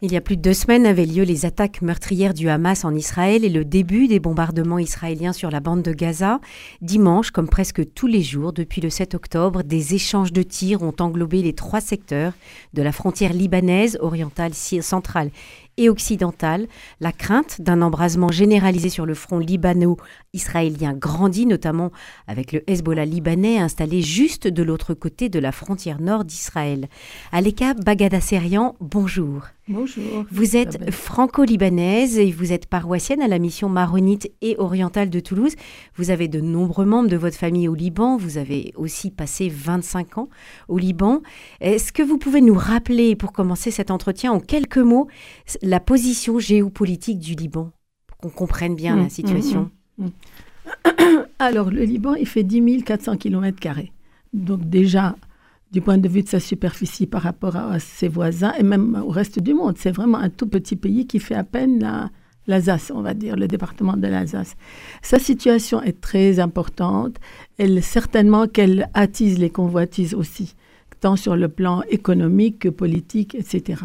Il y a plus de deux semaines avaient lieu les attaques meurtrières du Hamas en Israël et le début des bombardements israéliens sur la bande de Gaza. Dimanche, comme presque tous les jours depuis le 7 octobre, des échanges de tirs ont englobé les trois secteurs de la frontière libanaise, orientale, centrale et occidentale, la crainte d'un embrasement généralisé sur le front libano-israélien grandit, notamment avec le Hezbollah libanais installé juste de l'autre côté de la frontière nord d'Israël. Aleka Bagadasserian, bonjour. Bonjour. Vous êtes franco-libanaise et vous êtes paroissienne à la mission maronite et orientale de Toulouse. Vous avez de nombreux membres de votre famille au Liban. Vous avez aussi passé 25 ans au Liban. Est-ce que vous pouvez nous rappeler, pour commencer cet entretien, en quelques mots, la position géopolitique du Liban, pour qu'on comprenne bien la mmh, situation? mmh, mmh, Alors, le Liban, il fait 10 400 km. Donc, déjà, du point de vue de sa superficie par rapport à, ses voisins et même au reste du monde, c'est vraiment un tout petit pays qui fait à peine l'Alsace, on va dire, le département de l'Alsace. Sa situation est très importante. Elle, certainement qu'elle attise les convoitises aussi, tant sur le plan économique que politique, etc.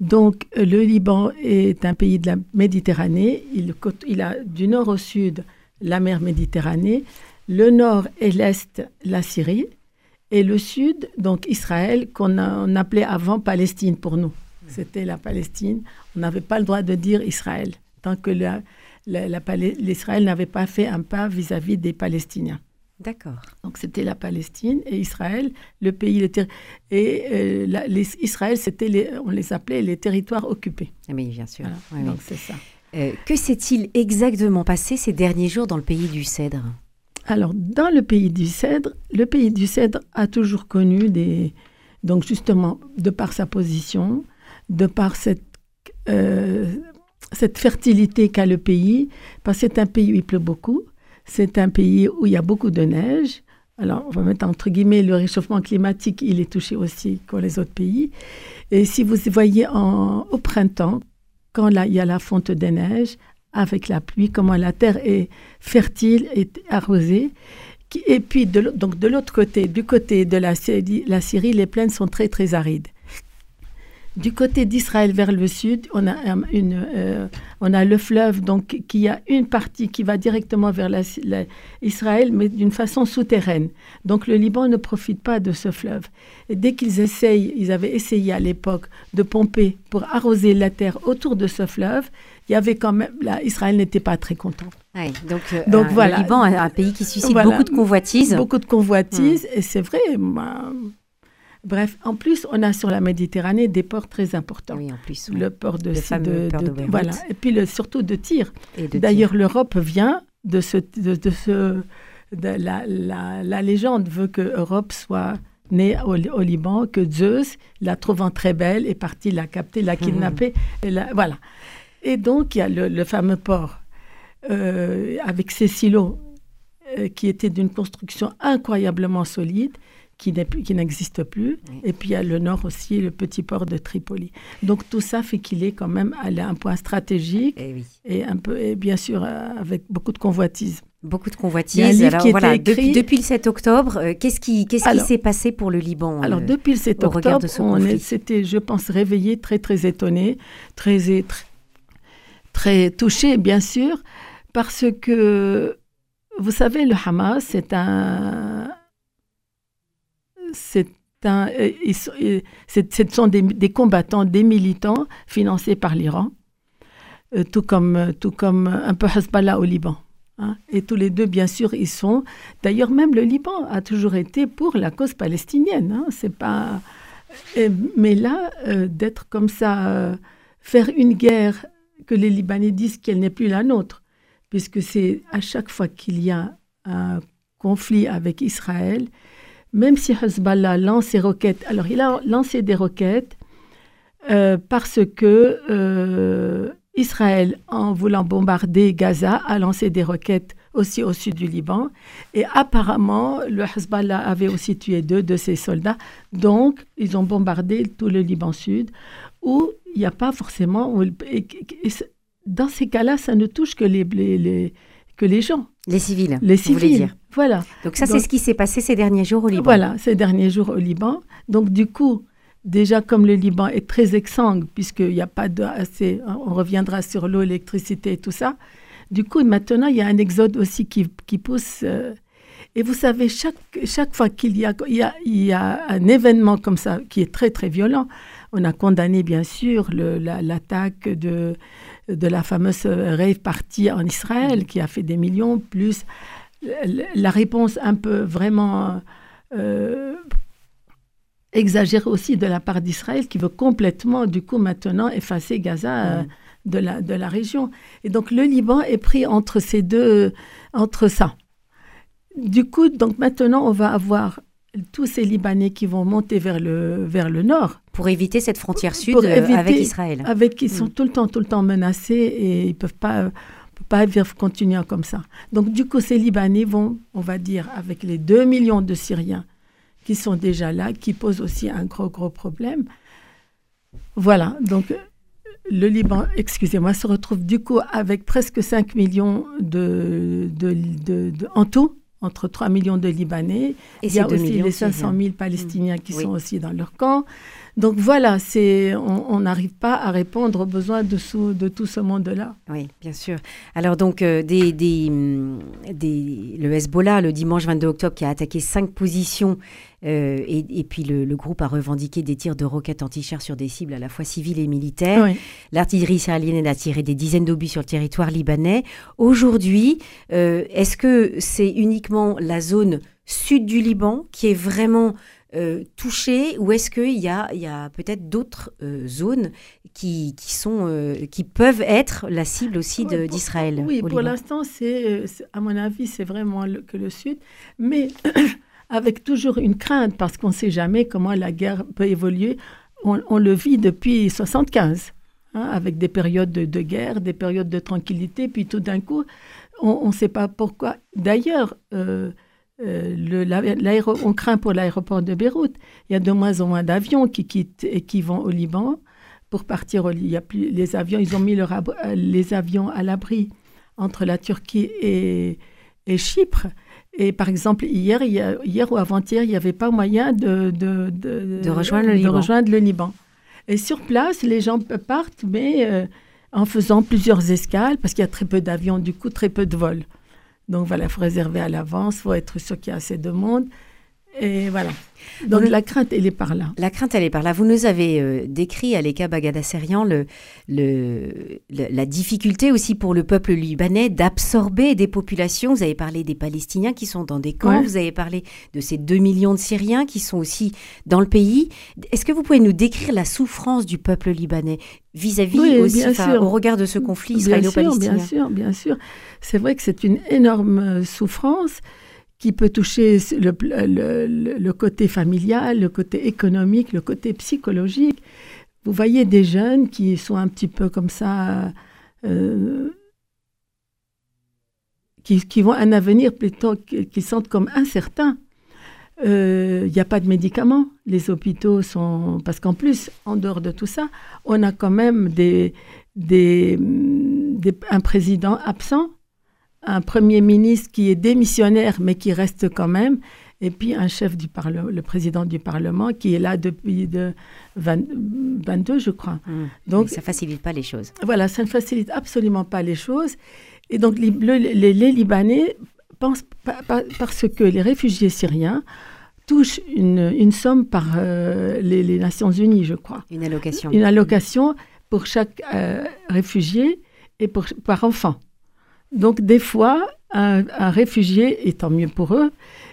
Donc, le Liban est un pays de la Méditerranée. Il a du nord au sud la mer Méditerranée, le nord et l'est la Syrie, et le sud, donc Israël, qu'on appelait avant Palestine pour nous. C'était la Palestine. On n'avait pas le droit de dire Israël, tant que l'Israël n'avait pas fait un pas vis-à-vis des Palestiniens. D'accord. Donc c'était la Palestine et Israël, le pays, et euh, Israël, c'était on les appelait les territoires occupés. Ah oui, bien sûr. donc c'est ça. Euh, que s'est-il exactement passé ces derniers jours dans le pays du Cèdre? Alors, dans le pays du Cèdre, le pays du Cèdre a toujours connu des... Donc justement, de par sa position, de par cette, euh, cette fertilité qu'a le pays, parce que c'est un pays où il pleut beaucoup, c'est un pays où il y a beaucoup de neige. Alors, on va mettre entre guillemets le réchauffement climatique, il est touché aussi comme les autres pays. Et si vous voyez au printemps, quand il y a la fonte des neiges, avec la pluie, comment la terre est fertile et arrosée. Et puis, de, l'autre côté, du côté de la Syrie, les plaines sont très, très arides. Du côté d'Israël vers le sud, on a, une, euh, on a le fleuve, donc qui a une partie qui va directement vers Israël, mais d'une façon souterraine. Donc le Liban ne profite pas de ce fleuve. Et dès qu'ils essayent, ils avaient essayé à l'époque de pomper pour arroser la terre autour de ce fleuve, il y avait quand même, là, Israël n'était pas très content. donc, euh, donc voilà. le Liban, un pays qui suscite beaucoup de convoitises. Beaucoup de convoitises, hmm. et c'est vrai. Bref, en plus, on a sur la Méditerranée des ports très importants. Oui, en plus. Le port de, de, Voilà, et puis le, surtout de tir. D'ailleurs, l'Europe vient de ce. De, ce la, la, légende veut que l'Europe soit née au, Liban, que Zeus, la trouvant très belle, est parti la capter, la kidnapper. Et voilà. Et donc, il y a le, fameux port euh, avec ses silos euh, qui étaient d'une construction incroyablement solide qui n'existe plus. Et puis il y a le nord aussi, le petit port de Tripoli. Donc tout ça fait qu'il est quand même à un point stratégique et, eh oui. et un peu, et bien sûr, euh, avec beaucoup de convoitises. Beaucoup de convoitises. Alors, voilà, écrit... depuis, le 7 octobre, euh, qu'est-ce qui qu'est-ce s'est passé pour le Liban Alors euh, depuis le 7 octobre, on s'était, je pense, réveillé très très étonné, très, très très touché, bien sûr, parce que vous savez, le Hamas, c'est un c'est un, euh, euh, ce sont des, combattants, des militants financés par l'Iran, euh, tout, comme, tout comme un peu Hezbollah au Liban. Hein. Et tous les deux, bien sûr, ils sont. D'ailleurs, même le Liban a toujours été pour la cause palestinienne. Hein. C'est pas. mais là, d'être comme ça, faire une guerre que les Libanais disent qu'elle n'est plus la nôtre, puisque c'est à chaque fois qu'il y a un conflit avec Israël, même si Hezbollah lance ses roquettes, alors il a lancé des roquettes euh, parce que euh, Israël, en voulant bombarder Gaza, a lancé des roquettes aussi au sud du Liban. Et apparemment, le Hezbollah avait aussi tué deux de ses soldats. Donc, ils ont bombardé tout le Liban sud, où il n'y a pas forcément... dans ces cas-là, ça ne touche que les, les, que les gens. Les civils. Les civils. Dire. Voilà. Donc ça, c'est ce qui s'est passé ces derniers jours au Liban. Voilà, ces derniers jours au Liban. Donc du coup, déjà comme le Liban est très exsangue, puisqu'il n'y a pas de assez, on reviendra sur l'eau, l'électricité et tout ça, du coup, maintenant, il y a un exode aussi qui, qui pousse. Euh, et vous savez, chaque, chaque fois qu'il y a, il y, a, il y a un événement comme ça qui est très, très violent, on a condamné, bien sûr, l'attaque de, de la fameuse rave party en Israël, qui a fait des millions, plus la réponse un peu vraiment euh, exagérée aussi de la part d'Israël, qui veut complètement, du coup, maintenant effacer Gaza. Euh, de la, de la région. Et donc le Liban est pris entre ces deux, entre ça. Du coup, donc maintenant, on va avoir tous ces Libanais qui vont monter vers le, vers le nord. Pour éviter cette frontière sud euh, avec Israël. Avec, ils sont mm. tout le temps, tout le temps menacés et ils ne peuvent pas, pas vivre, continuer comme ça. Donc du coup, ces Libanais vont, on va dire, avec les 2 millions de Syriens qui sont déjà là, qui posent aussi un gros, gros problème. Voilà, donc le Liban, excusez-moi, se retrouve du coup avec presque 5 millions de, de, en tout, entre 3 millions de Libanais. Et Il y a aussi les 500 000 Palestiniens qui sont aussi dans leur camp. Donc voilà, c'est, on n'arrive pas à répondre aux besoins de, de tout ce monde-là. Oui, bien sûr. Alors donc, euh, des, des, des, le Hezbollah, le dimanche 22 octobre, qui a attaqué cinq positions, euh, et, puis le, groupe a revendiqué des tirs de roquettes anti-chars sur des cibles à la fois civiles et militaires. L'artillerie israélienne a tiré des dizaines d'obus sur le territoire libanais. Aujourd'hui, euh, est-ce que c'est uniquement la zone sud du Liban qui est vraiment euh, ou est-ce qu'il y a, y a peut-être d'autres euh, zones qui, qui sont, euh, qui peuvent être la cible aussi d'Israël Oui, pour l'instant, c'est, à mon avis, c'est vraiment que le Sud, mais avec toujours une crainte parce qu'on ne sait jamais comment la guerre peut évoluer. On, le vit depuis 75, hein, avec des périodes de, de, guerre, des périodes de tranquillité, puis tout d'un coup, on ne sait pas pourquoi. D'ailleurs, euh, on craint pour l'aéroport de Beyrouth. Il y a de moins en moins d'avions qui quittent et qui vont au Liban pour partir au Il y a plus, les avions, ils ont mis leur euh, les avions à l'abri entre la Turquie et, Chypre. Et par exemple, hier, hier ou avant-hier, il n'y avait pas moyen de, de, rejoindre, le rejoindre, le Liban. Et sur place, les gens partent, mais euh, en faisant plusieurs escales, parce qu'il y a très peu d'avions, du coup, très peu de vols. Donc voilà, il faut réserver à l'avance, il faut être sûr qu'il y a assez de monde. Et voilà. Donc la crainte, elle est par là. La crainte, elle est par là. Vous nous avez euh, décrit, Aleka Bagadasserian, le, le, la difficulté aussi pour le peuple libanais d'absorber des populations. Vous avez parlé des Palestiniens qui sont dans des camps, vous avez parlé de ces 2 millions de Syriens qui sont aussi dans le pays. Est-ce que vous pouvez nous décrire la souffrance du peuple libanais vis-à-vis aussi, au regard de ce conflit israélo-palestinien Bien sûr, bien sûr. C'est vrai que c'est une énorme euh, souffrance qui peut toucher le, côté familial, le côté économique, le côté psychologique. Vous voyez des jeunes qui sont un petit peu comme ça, euh, qui, qui, vont un avenir plutôt qu'ils sentent comme incertain. Il euh, n'y a pas de médicaments. Les hôpitaux sont... Parce qu'en plus, en dehors de tout ça, on a quand même des, des un président absent un premier ministre qui est démissionnaire mais qui reste quand même, et puis un chef du Parlement, le président du Parlement qui est là depuis de 22, je crois. Mmh. Donc ça facilite pas les choses. Voilà, ça ne facilite absolument pas les choses. Et donc les, les, Libanais pensent parce que les réfugiés syriens touchent une, une somme par euh, les, Nations Unies, je crois. Une allocation. Une allocation pour chaque euh, réfugié et pour, par enfant. Donc des fois, un, réfugié, et tant mieux pour eux,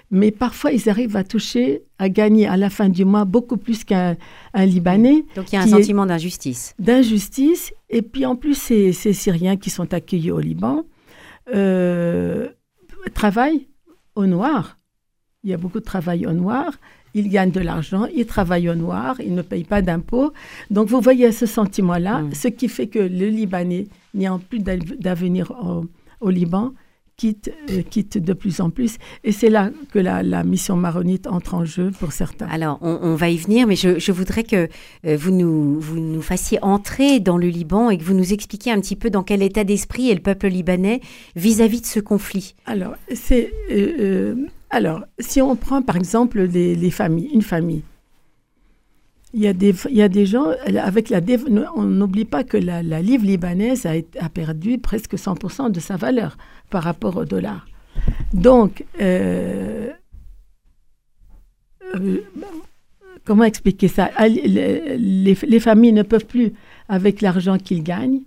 mais parfois ils arrivent à toucher, à gagner à la fin du mois beaucoup plus qu'un Libanais. Donc il y a un sentiment d'injustice. D'injustice, et puis en plus ces, Syriens qui sont accueillis au Liban euh, travaillent au noir. Il y a beaucoup de travail au noir. Ils gagnent de l'argent, ils travaillent au noir, ils ne payent pas d'impôts. Donc vous voyez ce sentiment-là, mm. ce qui fait que le Libanais n'y a plus d'avenir au Liban quitte, euh, quitte de plus en plus. Et c'est là que la, mission maronite entre en jeu pour certains. Alors, on, va y venir, mais je, voudrais que euh, vous, nous, vous nous fassiez entrer dans le Liban et que vous nous expliquiez un petit peu dans quel état d'esprit est le peuple libanais vis-à-vis de ce conflit. Alors, c'est, euh, alors, si on prend par exemple les, les familles, une famille, Il y, a des, il y a des gens, avec la on n'oublie pas que la, livre libanaise a, perdu presque 100% de sa valeur par rapport au dollar. Donc, euh, euh, comment expliquer ça? Ah, les, familles ne peuvent plus, avec l'argent qu'ils gagnent,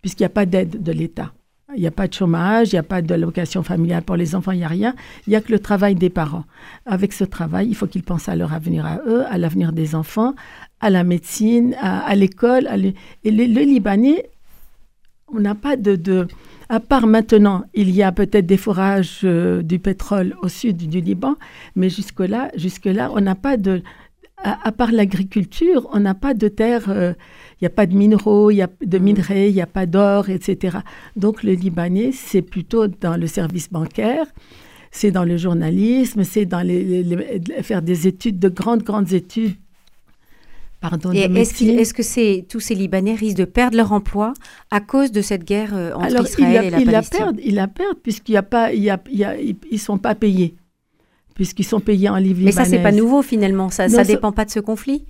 puisqu'il n'y a pas d'aide de l'État. Il n'y a pas de chômage, il n'y a pas de location familiale pour les enfants, il n'y a rien. Il n'y a que le travail des parents. Avec ce travail, il faut qu'ils pensent à leur avenir à eux, à l'avenir des enfants, à la médecine, à, l'école. Et le, Libanais, on n'a pas de, À part maintenant, il y a peut-être des forages euh, du pétrole au sud du Liban, mais jusque-là, jusque-là on n'a pas de... À, part l'agriculture, on n'a pas de terre... Euh, il n'y a pas de minéraux, il y a de mm. minerais, il n'y a pas d'or, etc. Donc le Libanais, c'est plutôt dans le service bancaire, c'est dans le journalisme, c'est dans les, faire des études, de grandes, grandes études. Pardon, est-ce, que c'est, tous ces Libanais risquent de perdre leur emploi à cause de cette guerre euh, entre Israël et la Palestine? la perdent, Ils la perdent puisqu'il y a pas, il y a, ils ne sont pas payés puisqu'ils sont payés en livres Mais ça, c'est pas nouveau finalement. Ça ne dépend pas de ce conflit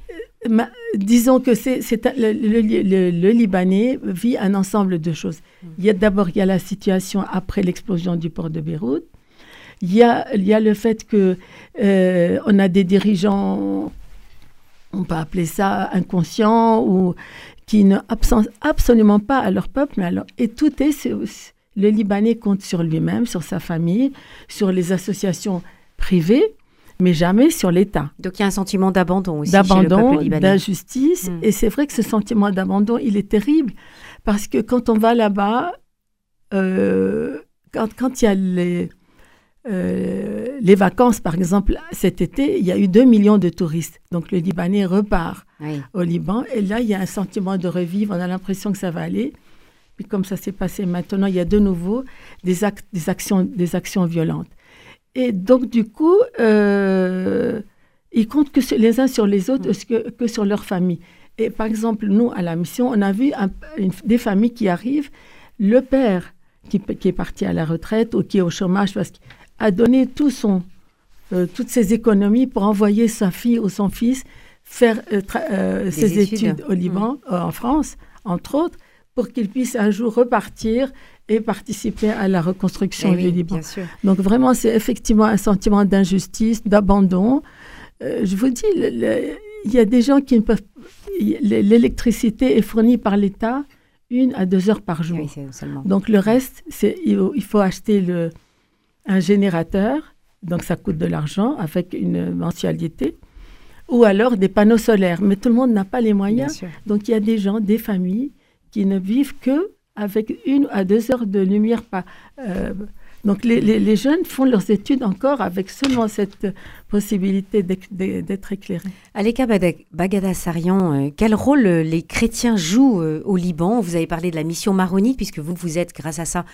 disons que c'est, le, le, Libanais vit un ensemble de choses. Il y a d'abord il y a la situation après l'explosion du port de Beyrouth. Il y a, il y a le fait que euh, on a des dirigeants, on peut appeler ça inconscients ou qui ne absentent absolument pas à leur peuple. alors, et tout est, le Libanais compte sur lui-même, sur sa famille, sur les associations privées mais jamais sur l'État. Donc il y a un sentiment d'abandon aussi. D'abandon, d'injustice. Mm. Et c'est vrai que ce sentiment d'abandon, il est terrible. Parce que quand on va là-bas, euh, quand, il y a les, euh, les vacances, par exemple, cet été, il y a eu 2 millions de touristes. Donc le Libanais repart au Liban. Et là, il y a un sentiment de revivre. On a l'impression que ça va aller. Puis comme ça s'est passé maintenant, il y a de nouveau des, des, actions, des actions violentes. Et donc, du coup, euh, ils comptent que les uns sur les autres mm. que, que, sur leur famille. Et par exemple, nous, à la mission, on a vu des familles qui arrivent. Le père qui, qui, est parti à la retraite ou qui est au chômage parce qu'il a donné tout son, euh, toutes ses économies pour envoyer sa fille ou son fils faire euh, ses études. au Liban, mm. en France, entre autres, pour qu'il puisse un jour repartir et participer à la reconstruction eh du Liban. Donc vraiment, c'est effectivement un sentiment d'injustice, d'abandon. Euh, je vous dis, il y a des gens qui ne peuvent... L'électricité est fournie par l'État une à deux heures par jour. donc le reste, c'est il faut acheter le, un générateur, donc ça coûte de l'argent avec une mensualité, ou alors des panneaux solaires. Mais tout le monde n'a pas les moyens. Donc il y a des gens, des familles qui ne vivent que avec une à deux heures de lumière par, euh, donc les, jeunes font leurs études encore avec seulement cette possibilité d'être éclairés. Aleka Bagadassarian, euh, quel rôle euh, les chrétiens jouent euh, au Liban? Vous avez parlé de la mission maronite, puisque vous, vous êtes, grâce à ça,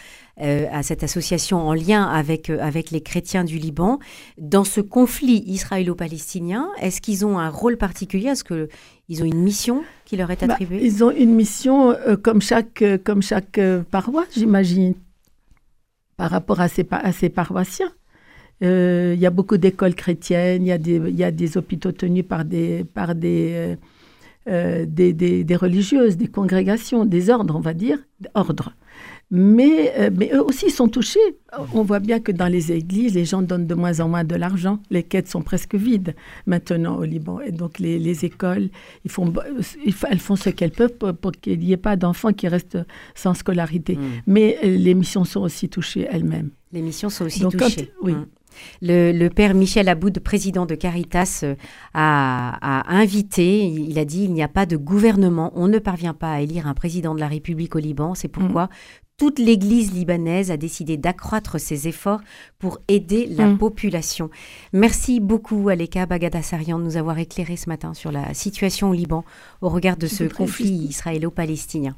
à cette association en lien avec, avec les chrétiens du Liban. Dans ce conflit israélo-palestinien, est-ce qu'ils ont un rôle particulier? Est-ce qu'ils ont une mission qui leur est bah, attribuée? Ils ont une mission comme chaque, comme chaque paroisse, j'imagine par rapport à ces, paroissiens. Euh, il y a beaucoup d'écoles chrétiennes, il y, a des, hôpitaux tenus par euh, euh, des, des, religieuses, des congrégations, des ordres, on va dire, ordres. Mais, euh, mais eux aussi sont touchés. On voit bien que dans les églises, les gens donnent de moins en moins de l'argent. Les quêtes sont presque vides maintenant au Liban. Et donc les, les écoles, ils font, elles font ce qu'elles peuvent pour, qu'il n'y ait pas d'enfants qui restent sans scolarité. Hmm. Mais euh, les missions sont aussi touchées elles-mêmes. Les missions sont aussi touchées. oui. Hmm. Le, père Michel Aboud, président de Caritas, euh, a, a, invité, il a dit, il n'y a pas de gouvernement, on ne parvient pas à élire un président de la République au Liban, c'est pourquoi hmm toute l'Église libanaise a décidé d'accroître ses efforts pour aider la mm. population. Merci beaucoup, Aleka Bagadassarian, de nous avoir éclairé ce matin sur la situation au Liban au regard de ce conflit israélo-palestinien.